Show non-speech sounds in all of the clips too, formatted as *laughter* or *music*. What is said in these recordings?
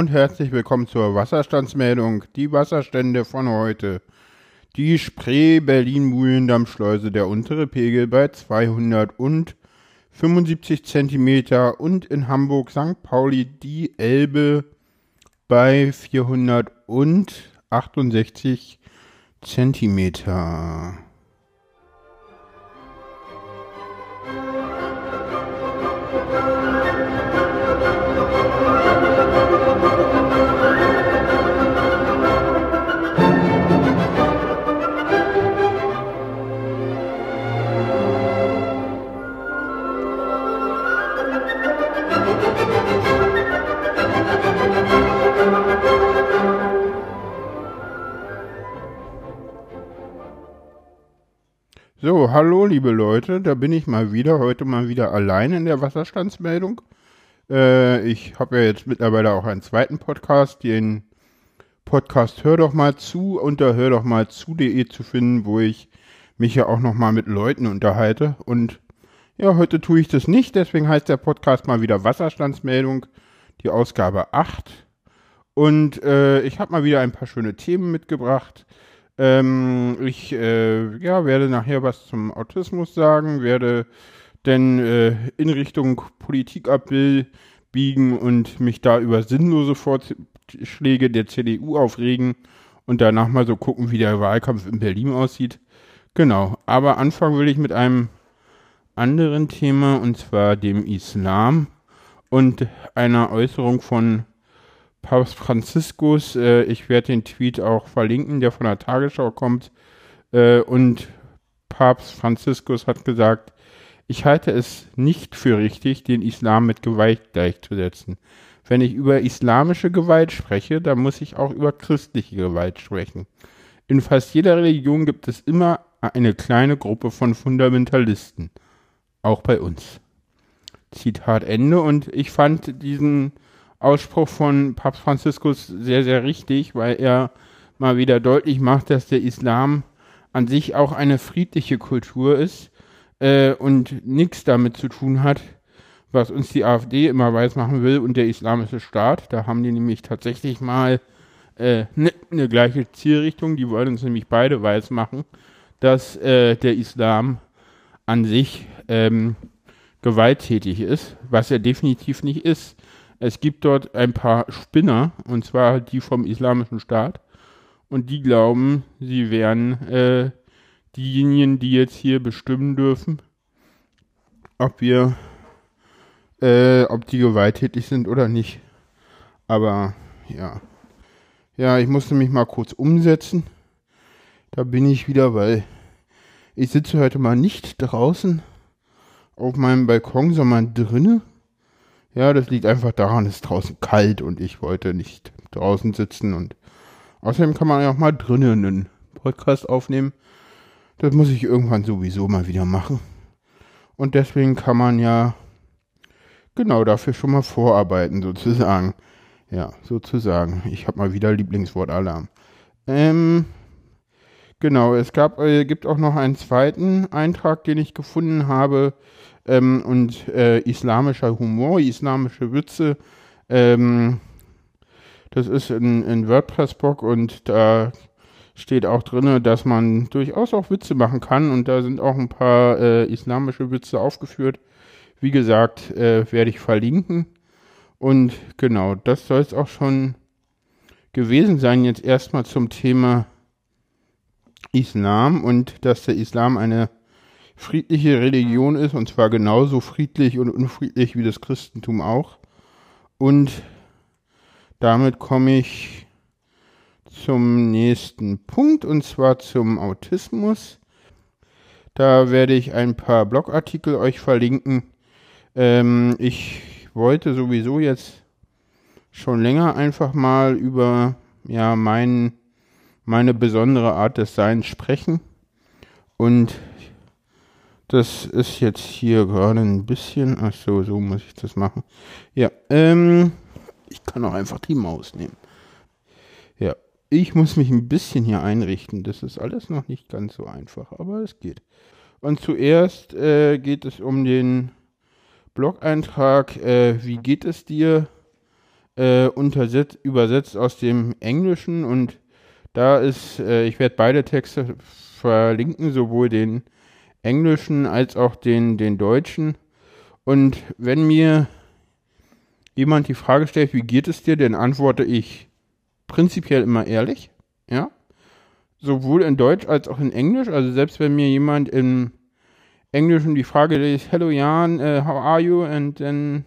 Und herzlich willkommen zur Wasserstandsmeldung. Die Wasserstände von heute. Die Spree Berlin-Mühlendamm-Schleuse, der untere Pegel bei 275 cm und in Hamburg St. Pauli die Elbe bei 468 Zentimeter. Hallo liebe Leute, da bin ich mal wieder, heute mal wieder allein in der Wasserstandsmeldung. Äh, ich habe ja jetzt mittlerweile auch einen zweiten Podcast, den Podcast Hör doch mal zu unter hör doch mal zu.de zu finden, wo ich mich ja auch nochmal mit Leuten unterhalte. Und ja, heute tue ich das nicht, deswegen heißt der Podcast mal wieder Wasserstandsmeldung, die Ausgabe 8. Und äh, ich habe mal wieder ein paar schöne Themen mitgebracht. Ähm, ich äh, ja, werde nachher was zum Autismus sagen, werde denn äh, in Richtung Politik abbiegen und mich da über sinnlose Vorschläge der CDU aufregen und danach mal so gucken, wie der Wahlkampf in Berlin aussieht. Genau, aber anfangen will ich mit einem anderen Thema und zwar dem Islam und einer Äußerung von Papst Franziskus. Äh, ich werde den Tweet auch verlinken, der von der Tagesschau kommt. Äh, und Papst Franziskus hat gesagt, ich halte es nicht für richtig, den Islam mit Gewalt gleichzusetzen. Wenn ich über islamische Gewalt spreche, dann muss ich auch über christliche Gewalt sprechen. In fast jeder Religion gibt es immer eine kleine Gruppe von Fundamentalisten. Auch bei uns. Zitat Ende. Und ich fand diesen Ausspruch von Papst Franziskus sehr, sehr richtig, weil er mal wieder deutlich macht, dass der Islam an sich auch eine friedliche Kultur ist äh, und nichts damit zu tun hat, was uns die AfD immer weiß machen will und der Islamische Staat. Da haben die nämlich tatsächlich mal eine äh, ne, gleiche Zielrichtung. Die wollen uns nämlich beide weiß machen, dass äh, der Islam an sich ähm, gewalttätig ist, was er definitiv nicht ist. Es gibt dort ein paar Spinner, und zwar die vom Islamischen Staat. Und die glauben, sie wären äh, diejenigen, die jetzt hier bestimmen dürfen, ob wir, äh, ob die gewalttätig sind oder nicht. Aber ja. Ja, ich musste mich mal kurz umsetzen. Da bin ich wieder, weil ich sitze heute mal nicht draußen auf meinem Balkon, sondern drinnen. Ja, das liegt einfach daran, es ist draußen kalt und ich wollte nicht draußen sitzen und außerdem kann man ja auch mal drinnen einen Podcast aufnehmen. Das muss ich irgendwann sowieso mal wieder machen. Und deswegen kann man ja genau dafür schon mal vorarbeiten, sozusagen. Ja, sozusagen. Ich habe mal wieder Lieblingswort Alarm. Ähm, genau, es gab, äh, gibt auch noch einen zweiten Eintrag, den ich gefunden habe ähm, und äh, islamischer Humor, islamische Witze. Ähm, das ist in, in WordPress-Blog und da steht auch drin, dass man durchaus auch Witze machen kann und da sind auch ein paar äh, islamische Witze aufgeführt. Wie gesagt, äh, werde ich verlinken. Und genau, das soll es auch schon gewesen sein, jetzt erstmal zum Thema Islam und dass der Islam eine friedliche Religion ist, und zwar genauso friedlich und unfriedlich wie das Christentum auch. Und damit komme ich zum nächsten Punkt, und zwar zum Autismus. Da werde ich ein paar Blogartikel euch verlinken. Ähm, ich wollte sowieso jetzt schon länger einfach mal über ja, mein, meine besondere Art des Seins sprechen. Und das ist jetzt hier gerade ein bisschen. Ach so, so muss ich das machen. Ja, ähm, ich kann auch einfach die Maus nehmen. Ja, ich muss mich ein bisschen hier einrichten. Das ist alles noch nicht ganz so einfach, aber es geht. Und zuerst äh, geht es um den Blog-Eintrag. Äh, wie geht es dir? äh, untersetzt, übersetzt aus dem Englischen und da ist, äh, ich werde beide Texte verlinken, sowohl den englischen als auch den, den deutschen. Und wenn mir jemand die Frage stellt, wie geht es dir, dann antworte ich prinzipiell immer ehrlich, ja. Sowohl in Deutsch als auch in Englisch. Also selbst wenn mir jemand im Englischen die Frage ist, Hello Jan, uh, how are you? And then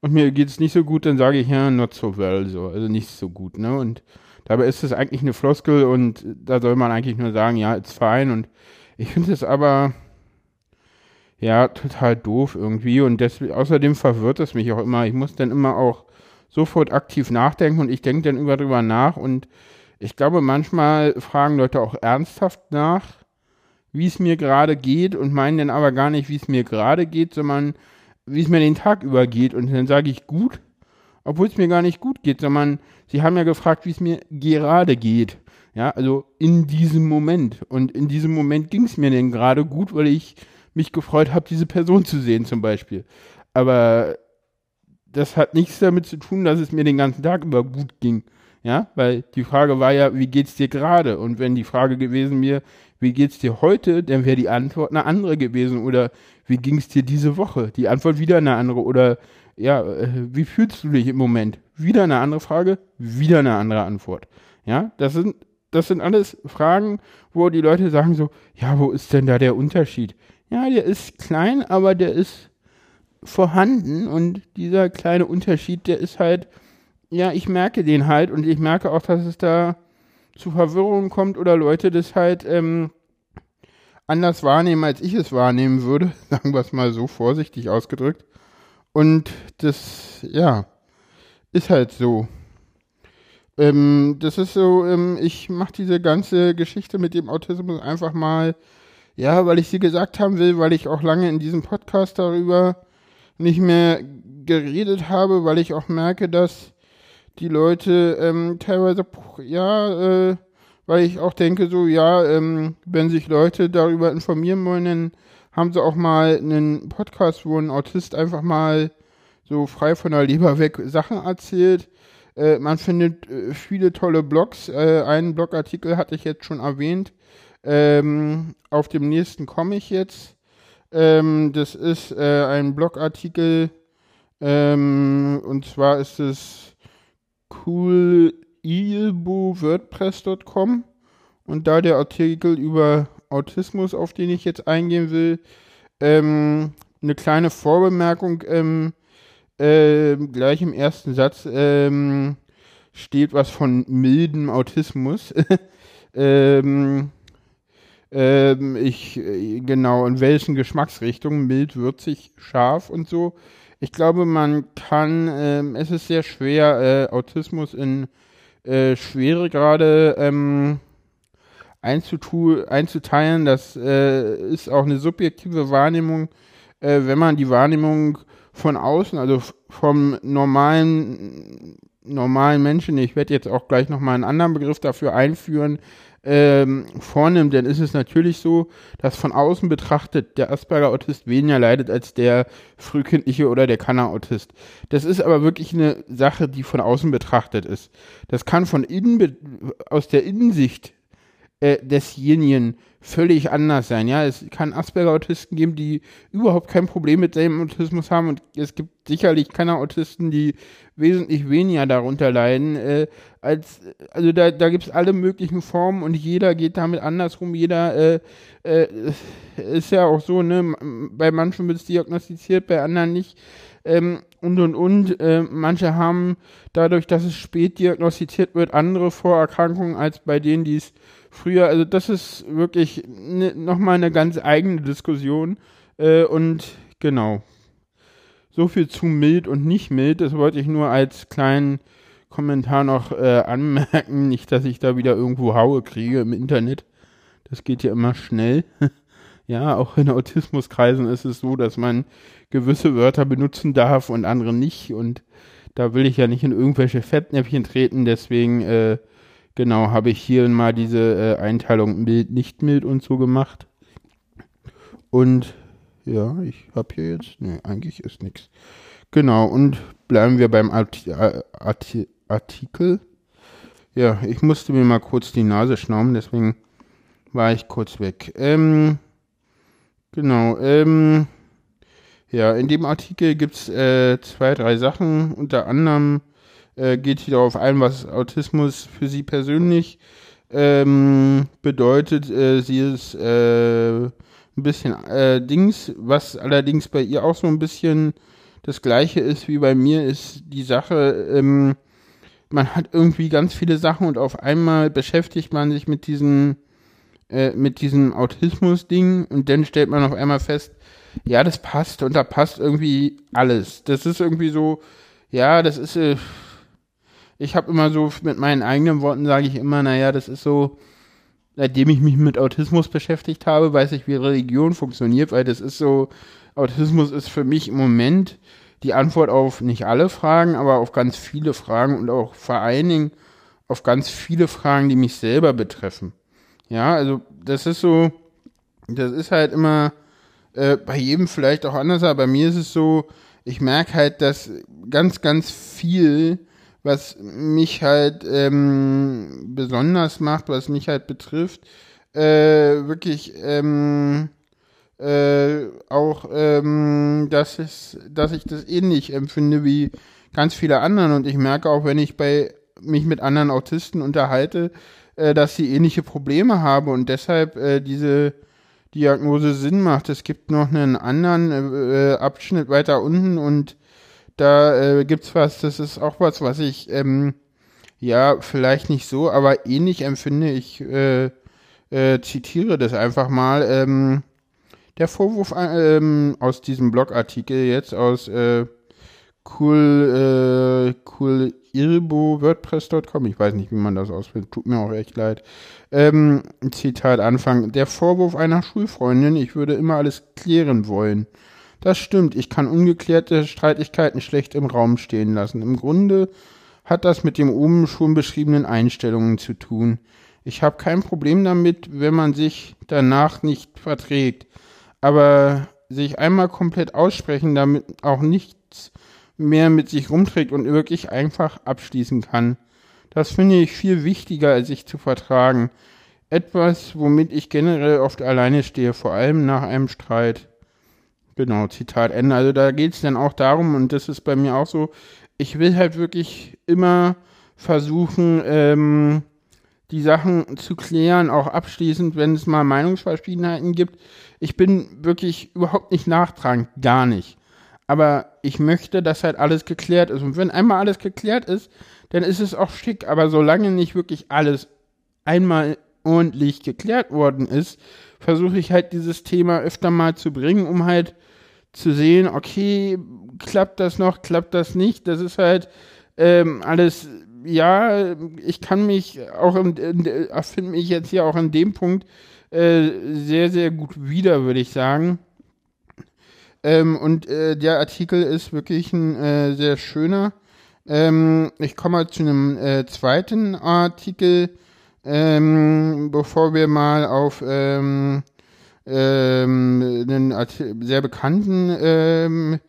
und mir geht es nicht so gut, dann sage ich ja, not so well, so, also nicht so gut, ne? Und dabei ist es eigentlich eine Floskel und da soll man eigentlich nur sagen, ja, it's fine. Und ich finde es aber ja total doof irgendwie und deswegen, außerdem verwirrt es mich auch immer. Ich muss dann immer auch sofort aktiv nachdenken und ich denke dann über drüber nach und ich glaube, manchmal fragen Leute auch ernsthaft nach, wie es mir gerade geht und meinen dann aber gar nicht, wie es mir gerade geht, sondern wie es mir den Tag über geht. Und dann sage ich gut, obwohl es mir gar nicht gut geht, sondern sie haben ja gefragt, wie es mir gerade geht. Ja, also in diesem Moment. Und in diesem Moment ging es mir denn gerade gut, weil ich mich gefreut habe, diese Person zu sehen zum Beispiel. Aber das hat nichts damit zu tun, dass es mir den ganzen Tag über gut ging. Ja, weil die Frage war ja, wie geht's dir gerade? Und wenn die Frage gewesen wäre, wie geht's dir heute, dann wäre die Antwort eine andere gewesen. Oder wie ging's dir diese Woche? Die Antwort wieder eine andere. Oder ja, äh, wie fühlst du dich im Moment? Wieder eine andere Frage, wieder eine andere Antwort. Ja, das sind, das sind alles Fragen, wo die Leute sagen so, ja, wo ist denn da der Unterschied? Ja, der ist klein, aber der ist vorhanden und dieser kleine Unterschied, der ist halt, ja, ich merke den halt und ich merke auch, dass es da zu Verwirrungen kommt oder Leute das halt ähm, anders wahrnehmen, als ich es wahrnehmen würde, *laughs* sagen wir es mal so vorsichtig ausgedrückt. Und das, ja, ist halt so. Ähm, das ist so, ähm, ich mache diese ganze Geschichte mit dem Autismus einfach mal, ja, weil ich sie gesagt haben will, weil ich auch lange in diesem Podcast darüber nicht mehr geredet habe, weil ich auch merke, dass die Leute ähm, teilweise, ja, äh, weil ich auch denke, so, ja, ähm, wenn sich Leute darüber informieren wollen, dann haben sie auch mal einen Podcast, wo ein Autist einfach mal so frei von der Leber weg Sachen erzählt. Äh, man findet äh, viele tolle Blogs. Äh, einen Blogartikel hatte ich jetzt schon erwähnt. Ähm, auf dem nächsten komme ich jetzt. Ähm, das ist äh, ein Blogartikel ähm, und zwar ist es coolilbo.wordpress.com und da der Artikel über Autismus, auf den ich jetzt eingehen will, ähm, eine kleine Vorbemerkung ähm, äh, gleich im ersten Satz ähm, steht was von mildem Autismus. *laughs* ähm, ähm, ich, äh, genau, in welchen Geschmacksrichtungen, mild, würzig, scharf und so. Ich glaube, man kann, ähm, es ist sehr schwer, äh, Autismus in äh, Schweregrade ähm, einzuteilen. Das äh, ist auch eine subjektive Wahrnehmung, äh, wenn man die Wahrnehmung von außen, also vom normalen normalen Menschen, ich werde jetzt auch gleich nochmal einen anderen Begriff dafür einführen, ähm, vornimmt, dann ist es natürlich so, dass von außen betrachtet der Asperger-Autist weniger leidet als der frühkindliche oder der Kanner-Autist. Das ist aber wirklich eine Sache, die von außen betrachtet ist. Das kann von innen, aus der Innensicht äh, desjenigen völlig anders sein. Ja, es kann Asperger-Autisten geben, die überhaupt kein Problem mit seinem Autismus haben und es gibt sicherlich keine Autisten, die wesentlich weniger darunter leiden. Äh, als, also da, da gibt es alle möglichen Formen und jeder geht damit andersrum. Jeder äh, äh, ist ja auch so, ne? Bei manchen wird es diagnostiziert, bei anderen nicht. Ähm, und und und. Äh, manche haben dadurch, dass es spät diagnostiziert wird, andere Vorerkrankungen als bei denen, die es früher, also das ist wirklich ne, nochmal eine ganz eigene Diskussion. Äh, und genau. So viel zu mild und nicht mild, das wollte ich nur als kleinen Kommentar noch äh, anmerken. *laughs* Nicht, dass ich da wieder irgendwo Haue kriege im Internet. Das geht ja immer schnell. *laughs* ja, auch in Autismuskreisen ist es so, dass man gewisse Wörter benutzen darf und andere nicht. Und da will ich ja nicht in irgendwelche Fettnäpfchen treten. Deswegen äh, Genau, habe ich hier mal diese äh, Einteilung mild, nicht mild und so gemacht. Und ja, ich habe hier jetzt, nee, eigentlich ist nichts. Genau, und bleiben wir beim Arti Arti Artikel. Ja, ich musste mir mal kurz die Nase schnauben, deswegen war ich kurz weg. Ähm, genau, ähm, ja, in dem Artikel gibt es äh, zwei, drei Sachen. Unter anderem äh, geht hier darauf ein, was Autismus für sie persönlich ähm, bedeutet. Äh, sie ist äh, ein bisschen äh, Dings, was allerdings bei ihr auch so ein bisschen das gleiche ist wie bei mir, ist die Sache, ähm, man hat irgendwie ganz viele Sachen und auf einmal beschäftigt man sich mit diesem, äh, mit diesem Autismus-Ding und dann stellt man auf einmal fest, ja, das passt und da passt irgendwie alles. Das ist irgendwie so, ja, das ist, ich habe immer so, mit meinen eigenen Worten sage ich immer, naja, das ist so, seitdem ich mich mit Autismus beschäftigt habe, weiß ich, wie Religion funktioniert, weil das ist so, Autismus ist für mich im Moment die Antwort auf nicht alle Fragen, aber auf ganz viele Fragen und auch vor allen Dingen auf ganz viele Fragen, die mich selber betreffen. Ja, also das ist so, das ist halt immer äh, bei jedem vielleicht auch anders, aber bei mir ist es so, ich merke halt, dass ganz, ganz viel, was mich halt ähm, besonders macht, was mich halt betrifft, äh, wirklich ähm, äh, auch, ähm, dass, es, dass ich das ähnlich empfinde wie ganz viele anderen. Und ich merke auch, wenn ich bei mich mit anderen Autisten unterhalte, äh, dass sie ähnliche Probleme haben und deshalb äh, diese Diagnose Sinn macht. Es gibt noch einen anderen äh, Abschnitt weiter unten und da äh, gibt's was, das ist auch was, was ich ähm, ja vielleicht nicht so, aber ähnlich empfinde. Ich äh, äh, zitiere das einfach mal. Ähm, der Vorwurf ähm, aus diesem Blogartikel jetzt aus äh, cool, äh, cool Irbo WordPress.com, ich weiß nicht, wie man das ausfindet, tut mir auch echt leid. Ähm, Zitat Anfang. Der Vorwurf einer Schulfreundin, ich würde immer alles klären wollen. Das stimmt, ich kann ungeklärte Streitigkeiten schlecht im Raum stehen lassen. Im Grunde hat das mit dem oben schon beschriebenen Einstellungen zu tun. Ich habe kein Problem damit, wenn man sich danach nicht verträgt aber sich einmal komplett aussprechen, damit auch nichts mehr mit sich rumträgt und wirklich einfach abschließen kann. Das finde ich viel wichtiger, als sich zu vertragen. Etwas, womit ich generell oft alleine stehe, vor allem nach einem Streit. Genau, Zitat Ende. Also da geht es dann auch darum, und das ist bei mir auch so, ich will halt wirklich immer versuchen, ähm, die Sachen zu klären, auch abschließend, wenn es mal Meinungsverschiedenheiten gibt. Ich bin wirklich überhaupt nicht nachtragend, gar nicht. Aber ich möchte, dass halt alles geklärt ist. Und wenn einmal alles geklärt ist, dann ist es auch schick. Aber solange nicht wirklich alles einmal ordentlich geklärt worden ist, versuche ich halt dieses Thema öfter mal zu bringen, um halt zu sehen, okay, klappt das noch, klappt das nicht. Das ist halt ähm, alles ja, ich kann mich auch, in, finde mich jetzt hier auch an dem Punkt äh, sehr, sehr gut wieder, würde ich sagen. Ähm, und äh, der Artikel ist wirklich ein äh, sehr schöner. Ähm, ich komme mal zu einem äh, zweiten Artikel, ähm, bevor wir mal auf ähm, ähm, einen sehr bekannten ähm,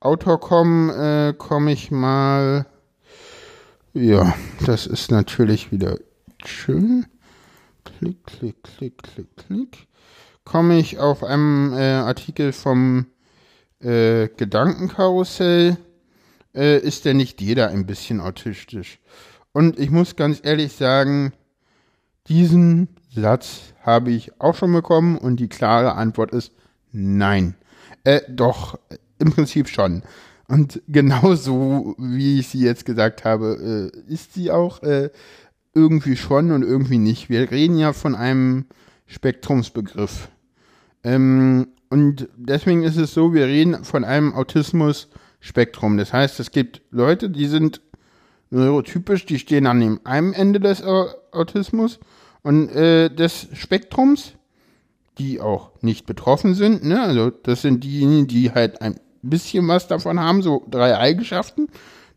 Autor kommen, äh, komme ich mal ja, das ist natürlich wieder schön. Klick, klick, klick, klick, klick. Komme ich auf einem äh, Artikel vom äh, Gedankenkarussell. Äh, ist denn nicht jeder ein bisschen autistisch? Und ich muss ganz ehrlich sagen, diesen Satz habe ich auch schon bekommen und die klare Antwort ist nein. Äh, doch, im Prinzip schon. Und *laughs* genauso, wie ich sie jetzt gesagt habe, äh, ist sie auch äh, irgendwie schon und irgendwie nicht. Wir reden ja von einem Spektrumsbegriff. Ähm, und deswegen ist es so, wir reden von einem Autismus-Spektrum. Das heißt, es gibt Leute, die sind neurotypisch, die stehen an dem einen Ende des Autismus und äh, des Spektrums, die auch nicht betroffen sind. Ne? Also das sind diejenigen, die halt ein bisschen was davon haben, so drei Eigenschaften.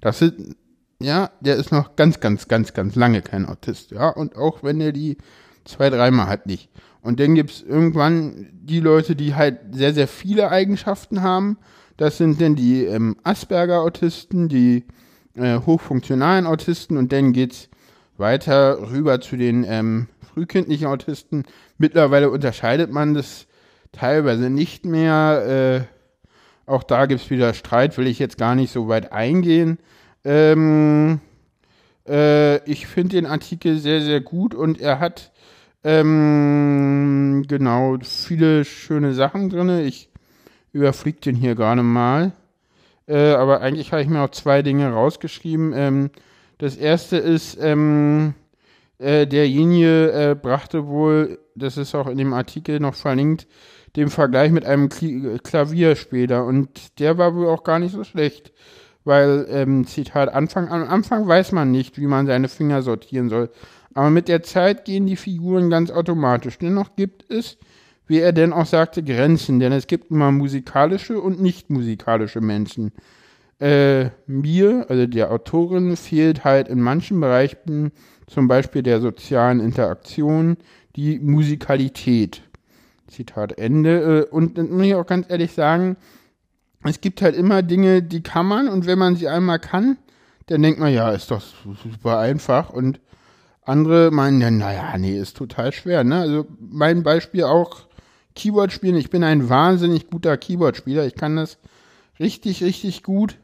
Das sind, ja, der ist noch ganz, ganz, ganz, ganz lange kein Autist, ja. Und auch wenn er die zwei, dreimal hat nicht. Und dann gibt's irgendwann die Leute, die halt sehr, sehr viele Eigenschaften haben. Das sind dann die ähm, Asperger-Autisten, die äh, hochfunktionalen Autisten und dann geht's weiter rüber zu den ähm, frühkindlichen Autisten. Mittlerweile unterscheidet man das teilweise nicht mehr. Äh, auch da gibt's wieder Streit, will ich jetzt gar nicht so weit eingehen. Ähm, äh, ich finde den Artikel sehr, sehr gut und er hat ähm, genau viele schöne Sachen drin. Ich überfliege den hier gerade mal. Äh, aber eigentlich habe ich mir auch zwei Dinge rausgeschrieben. Ähm, das erste ist, ähm, äh, derjenige äh, brachte wohl, das ist auch in dem Artikel noch verlinkt, den Vergleich mit einem Kl Klavierspieler. Und der war wohl auch gar nicht so schlecht. Weil, ähm, Zitat, Anfang, am Anfang weiß man nicht, wie man seine Finger sortieren soll. Aber mit der Zeit gehen die Figuren ganz automatisch. Dennoch gibt es, wie er denn auch sagte, Grenzen, denn es gibt immer musikalische und nicht musikalische Menschen. Äh, mir, also der Autorin, fehlt halt in manchen Bereichen, zum Beispiel der sozialen Interaktion, die Musikalität. Zitat Ende. Äh, und dann muss ich auch ganz ehrlich sagen, es gibt halt immer Dinge, die kann man und wenn man sie einmal kann, dann denkt man, ja, ist doch super einfach und andere meinen dann, naja, nee, ist total schwer, ne? Also mein Beispiel auch Keyboard spielen. Ich bin ein wahnsinnig guter Keyboard-Spieler. Ich kann das richtig, richtig gut.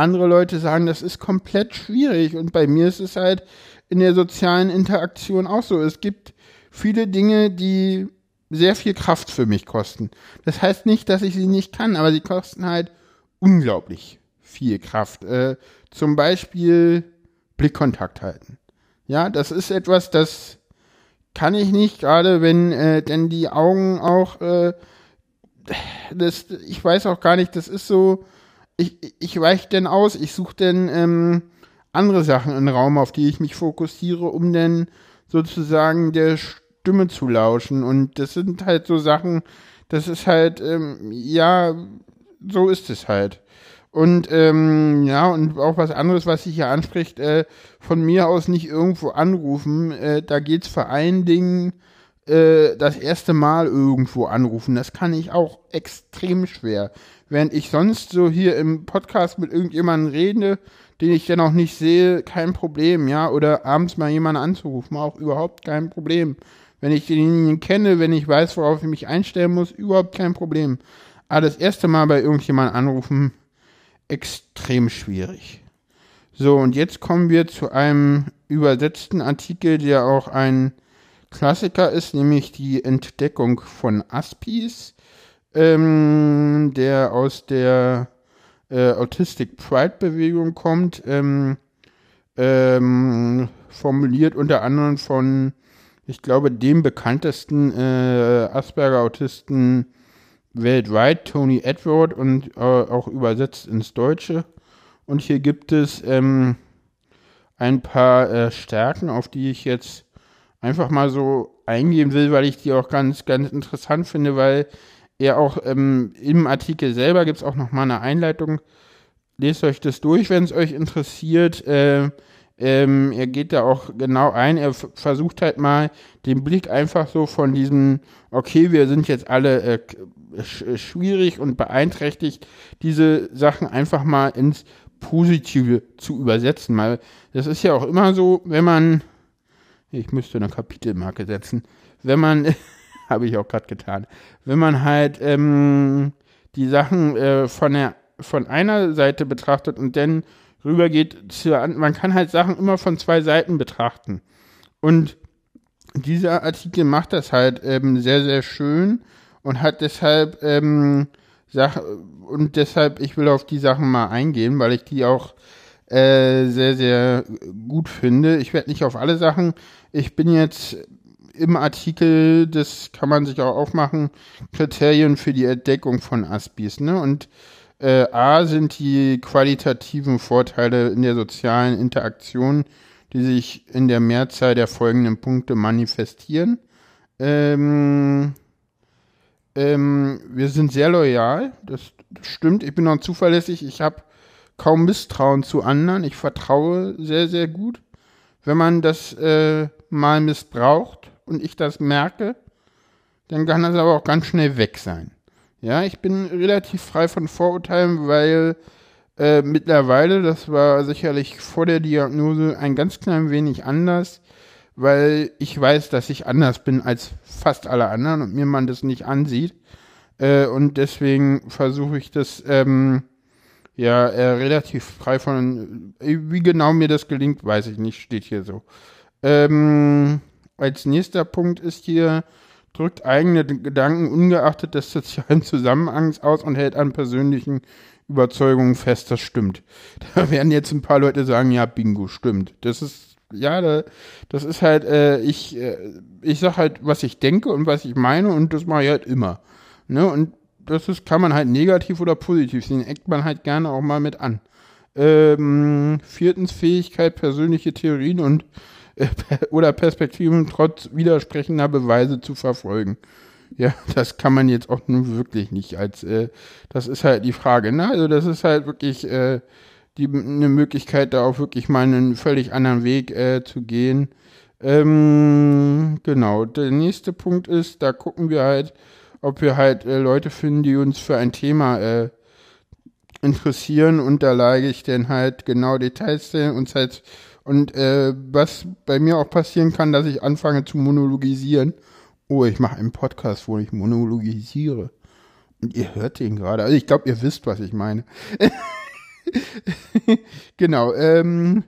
Andere Leute sagen, das ist komplett schwierig und bei mir ist es halt in der sozialen Interaktion auch so. Es gibt viele Dinge, die sehr viel Kraft für mich kosten. Das heißt nicht, dass ich sie nicht kann, aber sie kosten halt unglaublich viel Kraft. Äh, zum Beispiel Blickkontakt halten. Ja, das ist etwas, das kann ich nicht, gerade wenn äh, denn die Augen auch, äh, das, ich weiß auch gar nicht, das ist so, ich, ich weiche denn aus, ich suche denn ähm, andere Sachen im Raum, auf die ich mich fokussiere, um denn sozusagen der Stimme zu lauschen. Und das sind halt so Sachen, das ist halt, ähm, ja, so ist es halt. Und ähm, ja, und auch was anderes, was sich hier anspricht, äh, von mir aus nicht irgendwo anrufen. Äh, da geht's vor allen Dingen äh, das erste Mal irgendwo anrufen. Das kann ich auch extrem schwer. Während ich sonst so hier im Podcast mit irgendjemandem rede, den ich dann auch nicht sehe, kein Problem, ja. Oder abends mal jemanden anzurufen, auch überhaupt kein Problem. Wenn ich denjenigen kenne, wenn ich weiß, worauf ich mich einstellen muss, überhaupt kein Problem. Aber das erste Mal bei irgendjemandem anrufen, extrem schwierig. So, und jetzt kommen wir zu einem übersetzten Artikel, der auch ein Klassiker ist, nämlich die Entdeckung von Aspis, ähm, der aus der äh, Autistic Pride Bewegung kommt, ähm, ähm, formuliert unter anderem von ich glaube, dem bekanntesten äh, Asperger-Autisten weltweit, Tony Edward, und äh, auch übersetzt ins Deutsche. Und hier gibt es ähm, ein paar äh, Stärken, auf die ich jetzt einfach mal so eingehen will, weil ich die auch ganz, ganz interessant finde, weil er auch ähm, im Artikel selber gibt es auch nochmal eine Einleitung. Lest euch das durch, wenn es euch interessiert. Äh, ähm, er geht da auch genau ein. Er versucht halt mal den Blick einfach so von diesem, okay, wir sind jetzt alle äh, sch schwierig und beeinträchtigt, diese Sachen einfach mal ins Positive zu übersetzen. Weil das ist ja auch immer so, wenn man, ich müsste eine Kapitelmarke setzen, wenn man, *laughs* habe ich auch gerade getan, wenn man halt ähm, die Sachen äh, von der von einer Seite betrachtet und dann rübergeht zu, man kann halt Sachen immer von zwei Seiten betrachten. Und dieser Artikel macht das halt ähm, sehr, sehr schön und hat deshalb ähm, Sach und deshalb, ich will auf die Sachen mal eingehen, weil ich die auch äh, sehr, sehr gut finde. Ich werde nicht auf alle Sachen. Ich bin jetzt im Artikel, das kann man sich auch aufmachen, Kriterien für die Entdeckung von Aspis, ne? Und äh, A sind die qualitativen Vorteile in der sozialen Interaktion, die sich in der Mehrzahl der folgenden Punkte manifestieren. Ähm, ähm, wir sind sehr loyal, das, das stimmt. Ich bin auch zuverlässig. Ich habe kaum Misstrauen zu anderen. Ich vertraue sehr, sehr gut. Wenn man das äh, mal missbraucht und ich das merke, dann kann das aber auch ganz schnell weg sein. Ja, ich bin relativ frei von Vorurteilen, weil äh, mittlerweile, das war sicherlich vor der Diagnose ein ganz klein wenig anders, weil ich weiß, dass ich anders bin als fast alle anderen und mir man das nicht ansieht. Äh, und deswegen versuche ich das ähm, ja äh, relativ frei von. Äh, wie genau mir das gelingt, weiß ich nicht, steht hier so. Ähm, als nächster Punkt ist hier, drückt eigene Gedanken ungeachtet des sozialen Zusammenhangs aus und hält an persönlichen Überzeugungen fest, das stimmt. *laughs* Da werden jetzt ein paar Leute sagen, ja, Bingo, stimmt. Das ist, ja, da, das ist halt, äh, ich, äh, ich sag halt, was ich denke und was ich meine und das mache ich halt immer. Ne? Und das ist, kann man halt negativ oder positiv sehen, eckt man halt gerne auch mal mit an. Ähm, viertens Fähigkeit, persönliche Theorien und *laughs* oder Perspektiven trotz widersprechender Beweise zu verfolgen. Ja, das kann man jetzt auch nun wirklich nicht als, äh, das ist halt die Frage, ne? Also das ist halt wirklich äh, die eine Möglichkeit, da auch wirklich mal einen völlig anderen Weg äh, zu gehen. Ähm, genau, der nächste Punkt ist, da gucken wir halt, ob wir halt äh, Leute finden, die uns für ein Thema äh, interessieren und da lage ich dann halt genau Details und halt und äh, was bei mir auch passieren kann, dass ich anfange zu monologisieren Oh, ich mache einen Podcast, wo ich monologisiere. Und ihr hört den gerade. Also ich glaube, ihr wisst, was ich meine. *laughs* genau. Ähm,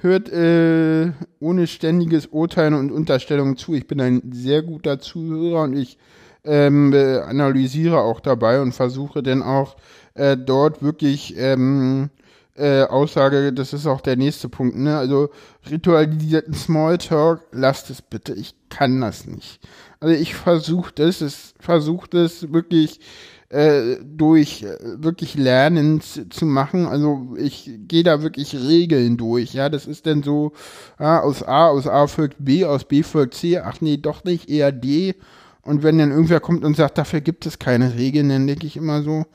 hört äh, ohne ständiges Urteilen und Unterstellungen zu. Ich bin ein sehr guter Zuhörer und ich ähm, analysiere auch dabei und versuche dann auch äh, dort wirklich ähm, äh, Aussage, das ist auch der nächste Punkt, ne? Also ritualisierten Smalltalk, lasst es bitte, ich kann das nicht. Also ich versuche das, es versuche das wirklich äh, durch äh, wirklich Lernen zu machen. Also ich gehe da wirklich Regeln durch. Ja, das ist dann so, ja, aus A, aus A folgt B, aus B folgt C. Ach nee, doch nicht, eher D. Und wenn dann irgendwer kommt und sagt, dafür gibt es keine Regeln, dann denke ich immer so,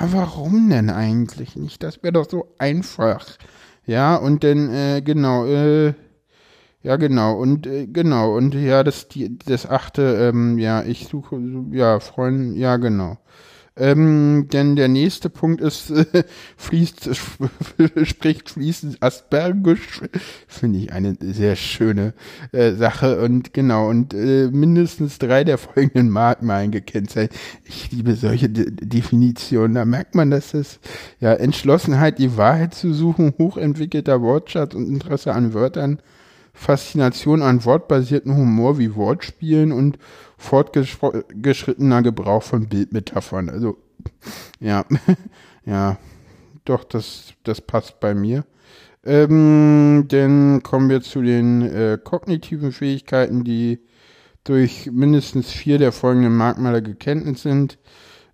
warum denn eigentlich nicht? Das wäre doch so einfach. Ja, und dann, äh, genau, äh, ja, genau, und äh, genau, und ja, das, die, das achte, ähm, ja, ich suche, ja, Freunde, ja, genau. Ähm, denn der nächste Punkt ist, äh, *laughs* fließt, *laughs* spricht fließend Aspergisch. Finde ich eine sehr schöne äh, Sache. Und genau, und äh, mindestens drei der folgenden Merkmalen gekennzeichnet. Ich liebe solche De Definitionen. Da merkt man, dass es ja Entschlossenheit, die Wahrheit zu suchen, hochentwickelter Wortschatz und Interesse an Wörtern, Faszination an wortbasierten Humor wie Wortspielen und fortgeschrittener Gebrauch von Bildmetaphern. Also, ja, *laughs* ja, doch, das, das passt bei mir. Ähm, dann kommen wir zu den äh, kognitiven Fähigkeiten, die durch mindestens vier der folgenden Merkmale gekennzeichnet sind.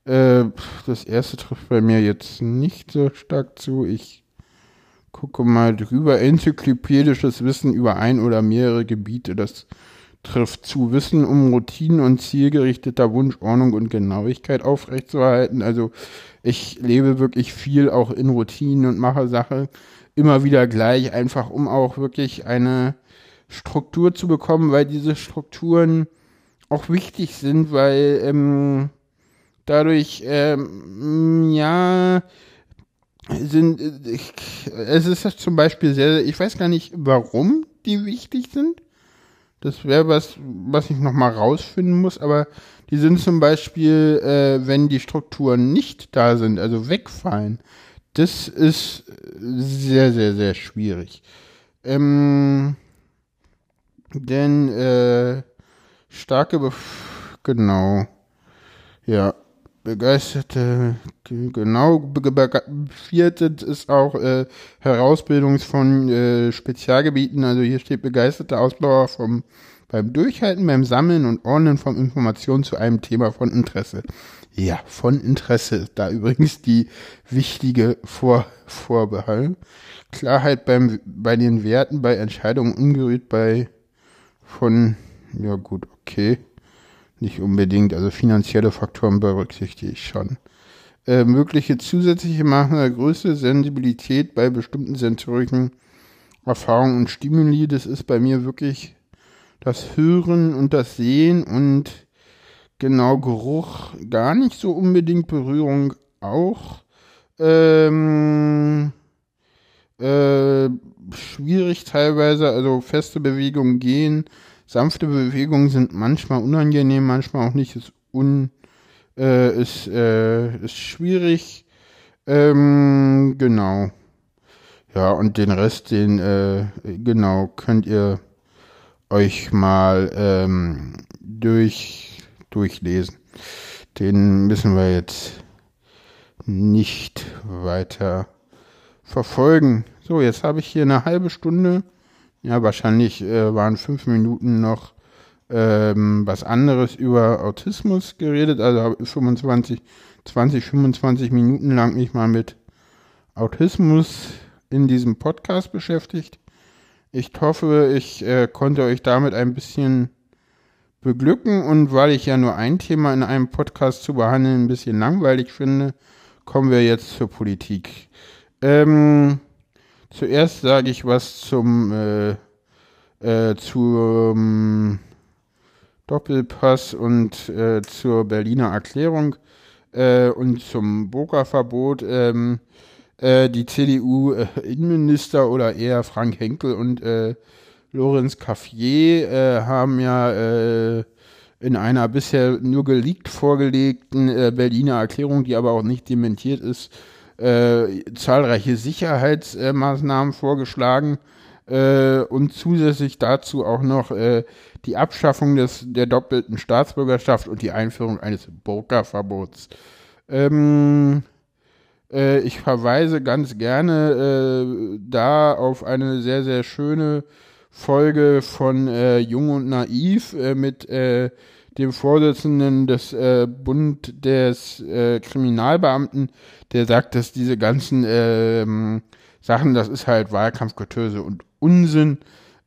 Äh, das erste trifft bei mir jetzt nicht so stark zu. Ich gucke mal drüber. Enzyklopädisches Wissen über ein oder mehrere Gebiete. Das trifft zu. Wissen um Routinen und zielgerichteter Wunsch, Ordnung und Genauigkeit aufrechtzuerhalten. Also ich lebe wirklich viel auch in Routinen und mache Sachen immer wieder gleich, einfach um auch wirklich eine Struktur zu bekommen, weil diese Strukturen auch wichtig sind, weil ähm, dadurch ähm, ja sind ich, es ist zum Beispiel sehr, ich weiß gar nicht, warum die wichtig sind. Das wäre was, was ich noch mal rausfinden muss, aber die sind zum Beispiel, äh, wenn die Strukturen nicht da sind, also wegfallen, das ist sehr, sehr, sehr schwierig. Ähm, denn äh, starke, Bef genau, ja, begeisterte, genau, viertes ist auch äh, Herausbildung von äh, Spezialgebieten. Also hier steht begeisterte Ausbauer vom beim Durchhalten, beim Sammeln und Ordnen von Informationen zu einem Thema von Interesse. Ja, von Interesse. Da übrigens die wichtige Vor Vorbehalt. Klarheit beim, bei den Werten, bei Entscheidungen ungerührt bei von, ja gut, okay. Nicht unbedingt, also finanzielle Faktoren berücksichtige ich schon. Äh, mögliche zusätzliche Maßnahmen der Größe, Sensibilität bei bestimmten sensorischen Erfahrungen und Stimuli, das ist bei mir wirklich das Hören und das Sehen und genau, Geruch gar nicht so unbedingt, Berührung auch. Ähm, äh, schwierig teilweise, also feste Bewegungen gehen, sanfte Bewegungen sind manchmal unangenehm, manchmal auch nicht, ist un, äh, ist, äh, ist schwierig. Ähm, genau. Ja, und den Rest, den, äh, genau, könnt ihr euch mal ähm, durch, durchlesen. Den müssen wir jetzt nicht weiter verfolgen. So, jetzt habe ich hier eine halbe Stunde. Ja, wahrscheinlich äh, waren fünf Minuten noch ähm, was anderes über Autismus geredet. Also habe 25, 20, 25 Minuten lang mich mal mit Autismus in diesem Podcast beschäftigt. Ich hoffe, ich äh, konnte euch damit ein bisschen beglücken und weil ich ja nur ein Thema in einem Podcast zu behandeln ein bisschen langweilig finde, kommen wir jetzt zur Politik. Ähm, zuerst sage ich was zum äh, äh, zum Doppelpass und äh, zur Berliner Erklärung äh, und zum Burka-Verbot. Ähm, äh, die CDU-Innenminister oder eher Frank Henkel und äh, Lorenz Caffier äh, haben ja äh, in einer bisher nur geleakt vorgelegten äh, Berliner Erklärung, die aber auch nicht dementiert ist, äh, zahlreiche Sicherheitsmaßnahmen vorgeschlagen und zusätzlich dazu auch noch die Abschaffung des, der doppelten Staatsbürgerschaft und die Einführung eines Burka-Verbots. Ähm, äh, ich verweise ganz gerne äh, da auf eine sehr, sehr schöne Folge von äh, Jung und Naiv äh, mit äh, dem Vorsitzenden des äh, Bund des äh, Kriminalbeamten, der sagt, dass diese ganzen äh, Sachen, das ist halt Wahlkampfgetöse und Unsinn.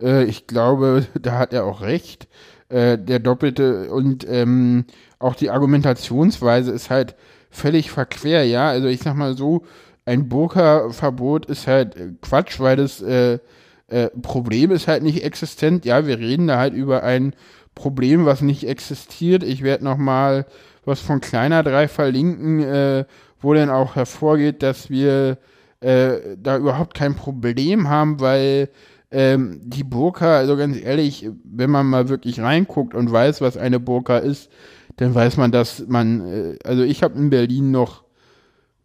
Äh, ich glaube, *laughs* da hat er auch recht. Äh, der doppelte und ähm, auch die Argumentationsweise ist halt völlig verquer, ja. Also ich sag mal so, ein Burka-Verbot ist halt äh, Quatsch, weil das äh, äh, Problem ist halt nicht existent. Ja, wir reden da halt über ein Problem, was nicht existiert. Ich werde nochmal was von Kleiner 3 verlinken, äh, wo dann auch hervorgeht, dass wir äh, da überhaupt kein Problem haben, weil ähm, die Burka, also ganz ehrlich, wenn man mal wirklich reinguckt und weiß, was eine Burka ist, dann weiß man, dass man, äh, also ich habe in Berlin noch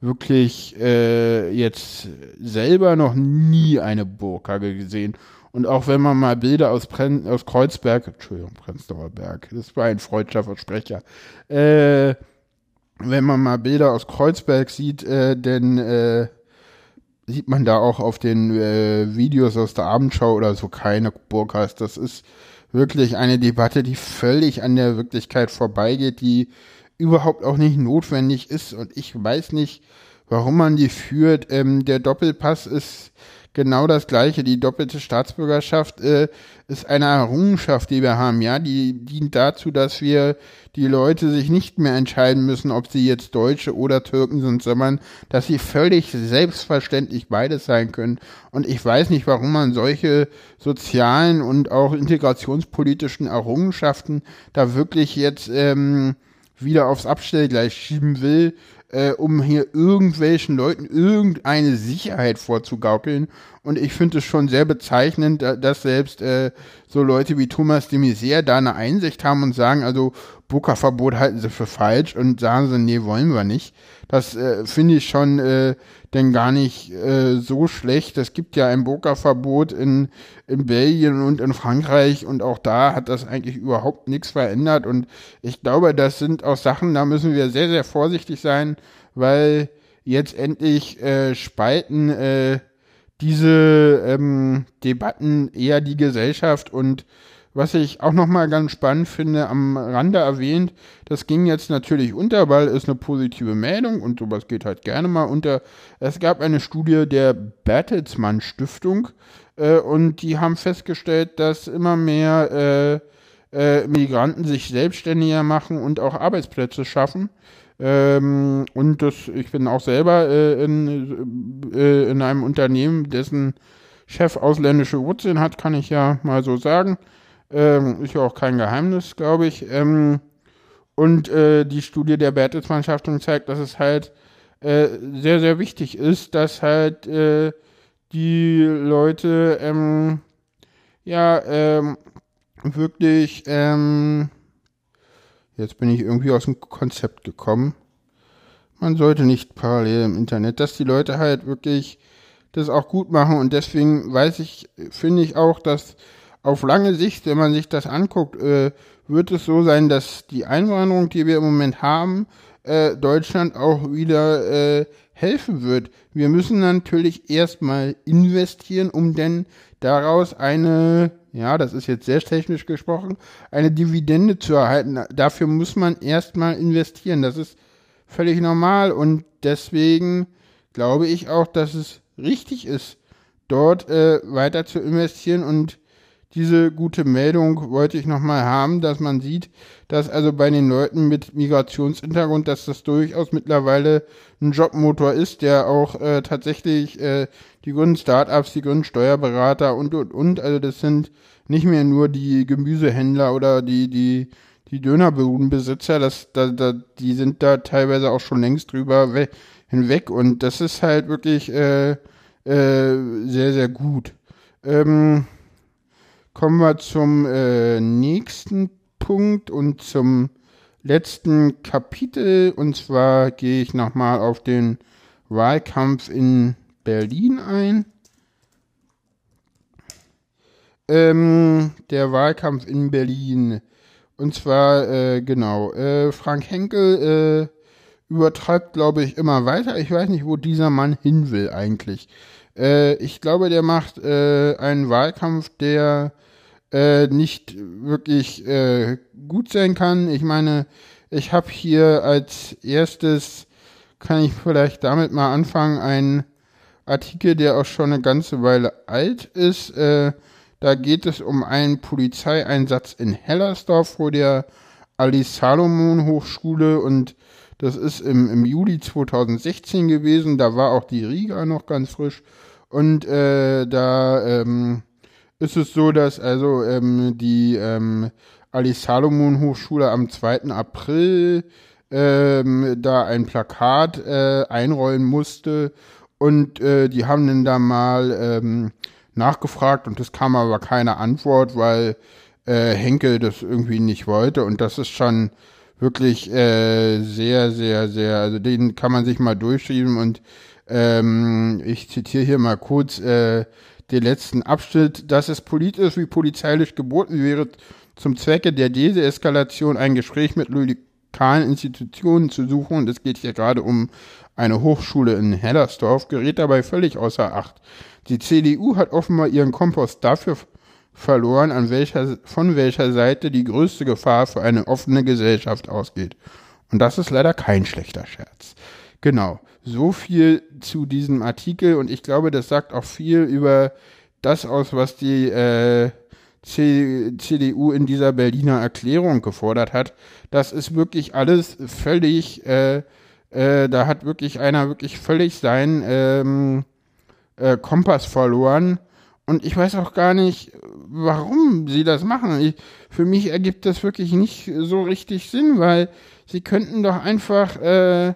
wirklich äh, jetzt selber noch nie eine Burka gesehen. Und auch wenn man mal Bilder aus, Pren aus Kreuzberg, Entschuldigung, Prenzlauer Berg, das war ein freudscher Versprecher, äh, wenn man mal Bilder aus Kreuzberg sieht, äh, dann äh, sieht man da auch auf den äh, Videos aus der Abendschau oder so keine Burkas. Das ist wirklich eine Debatte, die völlig an der Wirklichkeit vorbeigeht, die überhaupt auch nicht notwendig ist. Und ich weiß nicht, warum man die führt. Ähm, der Doppelpass ist genau das Gleiche. Die doppelte Staatsbürgerschaft äh, ist eine Errungenschaft, die wir haben. Ja, die dient dazu, dass wir die Leute sich nicht mehr entscheiden müssen, ob sie jetzt Deutsche oder Türken sind, sondern dass sie völlig selbstverständlich beides sein können. Und ich weiß nicht, warum man solche sozialen und auch integrationspolitischen Errungenschaften da wirklich jetzt ähm, wieder aufs Abstellgleis schieben will äh, um hier irgendwelchen Leuten irgendeine Sicherheit vorzugaukeln. Und ich finde es schon sehr bezeichnend, dass selbst äh, so Leute wie Thomas de Maizière da eine Einsicht haben und sagen, also Burka-Verbot halten sie für falsch und sagen sie, nee, wollen wir nicht. Das äh, finde ich schon äh, denn gar nicht äh, so schlecht. Es gibt ja ein Burka-Verbot in, in Belgien und in Frankreich und auch da hat das eigentlich überhaupt nichts verändert. Und ich glaube, das sind auch Sachen, da müssen wir sehr, sehr vorsichtig sein, weil jetzt endlich äh, spalten äh, diese ähm, Debatten eher die Gesellschaft und was ich auch nochmal ganz spannend finde, am Rande erwähnt, das ging jetzt natürlich unter, weil es eine positive Meldung und sowas geht halt gerne mal unter. Es gab eine Studie der Bertelsmann Stiftung äh, und die haben festgestellt, dass immer mehr äh, äh, Migranten sich selbstständiger machen und auch Arbeitsplätze schaffen. Ähm, und das, ich bin auch selber äh, in, äh, in einem Unternehmen, dessen Chef ausländische Wurzeln hat, kann ich ja mal so sagen. Ähm, ist ja auch kein Geheimnis, glaube ich. Ähm, Und äh, die Studie der Bertelsmann Stiftung zeigt, dass es halt äh, sehr, sehr wichtig ist, dass halt äh, die Leute ähm, ja ähm, wirklich ähm, jetzt bin ich irgendwie aus dem Konzept gekommen. Man sollte nicht parallel im Internet, dass die Leute halt wirklich das auch gut machen und deswegen weiß ich, finde ich auch, dass auf lange Sicht, wenn man sich das anguckt, äh, wird es so sein, dass die Einwanderung, die wir im Moment haben, äh, Deutschland auch wieder äh, helfen wird. Wir müssen natürlich erstmal investieren, um denn daraus eine, ja, das ist jetzt sehr technisch gesprochen, eine Dividende zu erhalten. Dafür muss man erstmal investieren. Das ist völlig normal und deswegen glaube ich auch, dass es richtig ist, dort äh, weiter zu investieren und diese gute Meldung wollte ich nochmal haben, dass man sieht, dass also bei den Leuten mit Migrationshintergrund, dass das durchaus mittlerweile ein Jobmotor ist, der auch äh, tatsächlich äh, die grünen Startups, die grünen Steuerberater und und und, also das sind nicht mehr nur die Gemüsehändler oder die die die Dönerbudenbesitzer, das da, da die sind da teilweise auch schon längst drüber hinweg und das ist halt wirklich äh, äh, sehr sehr gut. Ähm, kommen wir zum äh, nächsten Punkt und zum letzten Kapitel. Und zwar gehe ich nochmal auf den Wahlkampf in Berlin ein. Ähm, der Wahlkampf in Berlin. Und zwar, äh, genau, äh, Frank Henkel äh, übertreibt, glaube ich, immer weiter. Ich weiß nicht, wo dieser Mann hin will eigentlich. Äh, ich glaube, der macht äh, einen Wahlkampf, der äh, nicht wirklich äh, gut sein kann. Ich meine, ich habe hier als erstes, kann ich vielleicht damit mal anfangen, einen Artikel, der auch schon eine ganze Weile alt ist. Äh, da geht es um einen Polizeieinsatz in Hellersdorf vor der Alice Salomon Hochschule und das ist im, im Juli 2016 gewesen. Da war auch die Riga noch ganz frisch. Und äh, da ähm, ist es so, dass also ähm, die ähm, Alice Salomon Hochschule am 2. April ähm, da ein Plakat äh, einrollen musste und äh, die haben dann da mal ähm, nachgefragt und es kam aber keine Antwort, weil äh, Henkel das irgendwie nicht wollte und das ist schon wirklich äh, sehr, sehr, sehr, also den kann man sich mal durchschieben und ähm, ich zitiere hier mal kurz, äh, den letzten Abschnitt, dass es politisch wie polizeilich geboten wäre, zum Zwecke der Deeskalation ein Gespräch mit lokalen Institutionen zu suchen. Und es geht hier gerade um eine Hochschule in Hellersdorf, gerät dabei völlig außer Acht. Die CDU hat offenbar ihren Kompost dafür verloren, an welcher, von welcher Seite die größte Gefahr für eine offene Gesellschaft ausgeht. Und das ist leider kein schlechter Scherz. Genau. So viel zu diesem Artikel und ich glaube, das sagt auch viel über das aus, was die äh, CDU in dieser Berliner Erklärung gefordert hat. Das ist wirklich alles völlig, äh, äh, da hat wirklich einer wirklich völlig seinen ähm, äh, Kompass verloren. Und ich weiß auch gar nicht, warum sie das machen. Ich, für mich ergibt das wirklich nicht so richtig Sinn, weil sie könnten doch einfach äh,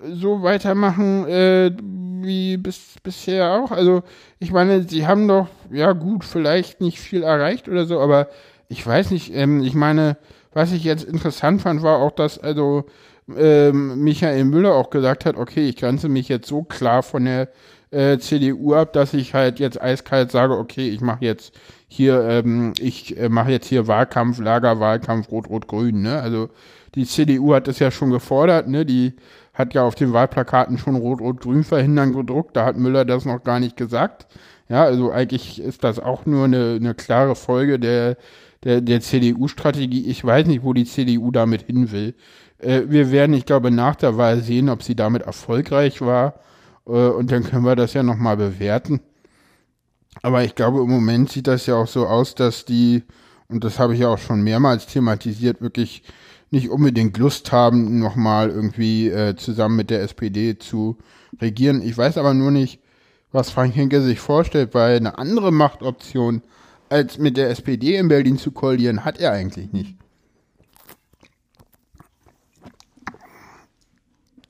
so weitermachen äh, wie bis, bisher auch. Also ich meine, sie haben doch, ja gut, vielleicht nicht viel erreicht oder so, aber ich weiß nicht, ähm, ich meine, was ich jetzt interessant fand, war auch, dass also ähm, Michael Müller auch gesagt hat, okay, ich grenze mich jetzt so klar von der äh, CDU ab, dass ich halt jetzt eiskalt sage, okay, ich mache jetzt hier, ähm, ich äh, mache jetzt hier Wahlkampf, Lagerwahlkampf, Rot-Rot-Grün, ne? Also die CDU hat das ja schon gefordert, ne? Die hat ja auf den Wahlplakaten schon Rot-Rot-Grün verhindern gedruckt. Da hat Müller das noch gar nicht gesagt. Ja, also eigentlich ist das auch nur eine, eine klare Folge der, der, der CDU-Strategie. Ich weiß nicht, wo die CDU damit hin will. Äh, wir werden, ich glaube, nach der Wahl sehen, ob sie damit erfolgreich war. Äh, und dann können wir das ja nochmal bewerten. Aber ich glaube, im Moment sieht das ja auch so aus, dass die, und das habe ich ja auch schon mehrmals thematisiert, wirklich nicht unbedingt Lust haben, nochmal irgendwie äh, zusammen mit der SPD zu regieren. Ich weiß aber nur nicht, was Frank Henke sich vorstellt, weil eine andere Machtoption als mit der SPD in Berlin zu koalieren, hat er eigentlich nicht.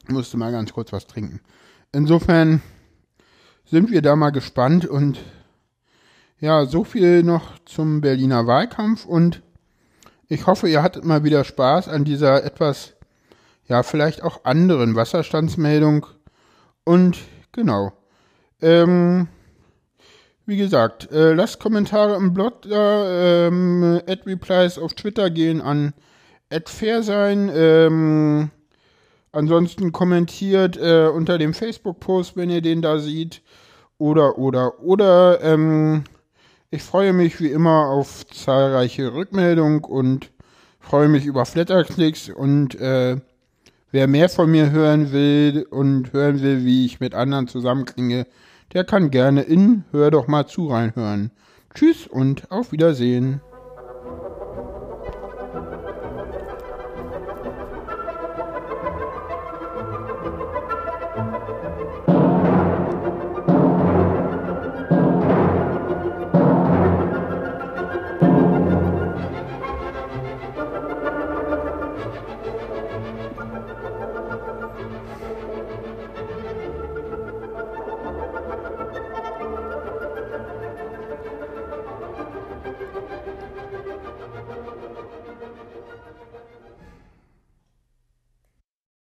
Musste mal ganz kurz was trinken. Insofern sind wir da mal gespannt und ja, so viel noch zum Berliner Wahlkampf und ich hoffe, ihr hattet mal wieder Spaß an dieser etwas, ja, vielleicht auch anderen Wasserstandsmeldung. Und genau. Ähm, wie gesagt, äh, lasst Kommentare im Blog da, ähm, Ad-Replies auf Twitter gehen an @fairsein. Ähm, ansonsten kommentiert äh, unter dem Facebook-Post, wenn ihr den da seht. Oder, oder, oder, ähm, ich freue mich wie immer auf zahlreiche Rückmeldungen und freue mich über Flatterklicks und äh, wer mehr von mir hören will und hören will, wie ich mit anderen zusammenklinge, der kann gerne in Hör doch mal zu reinhören. Tschüss und auf Wiedersehen.